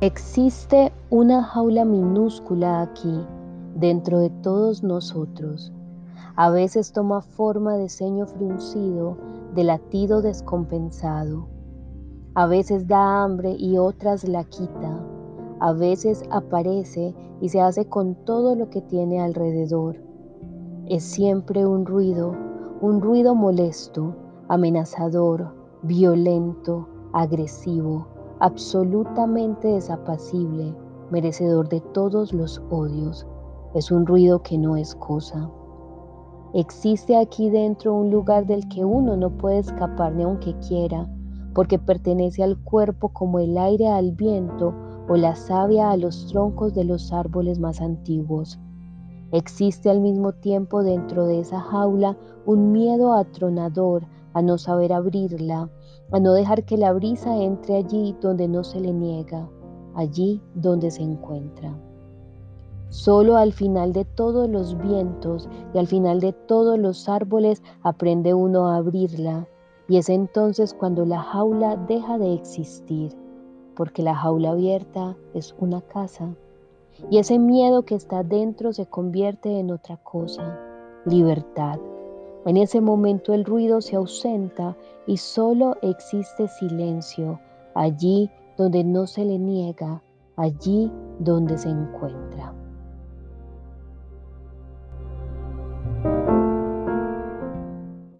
Existe una jaula minúscula aquí, dentro de todos nosotros. A veces toma forma de ceño fruncido, de latido descompensado. A veces da hambre y otras la quita. A veces aparece y se hace con todo lo que tiene alrededor. Es siempre un ruido, un ruido molesto, amenazador, violento, agresivo absolutamente desapacible, merecedor de todos los odios. Es un ruido que no es cosa. Existe aquí dentro un lugar del que uno no puede escapar ni aunque quiera, porque pertenece al cuerpo como el aire al viento o la savia a los troncos de los árboles más antiguos. Existe al mismo tiempo dentro de esa jaula un miedo atronador a no saber abrirla, a no dejar que la brisa entre allí donde no se le niega, allí donde se encuentra. Solo al final de todos los vientos y al final de todos los árboles aprende uno a abrirla y es entonces cuando la jaula deja de existir, porque la jaula abierta es una casa y ese miedo que está dentro se convierte en otra cosa, libertad. En ese momento el ruido se ausenta y solo existe silencio allí donde no se le niega, allí donde se encuentra.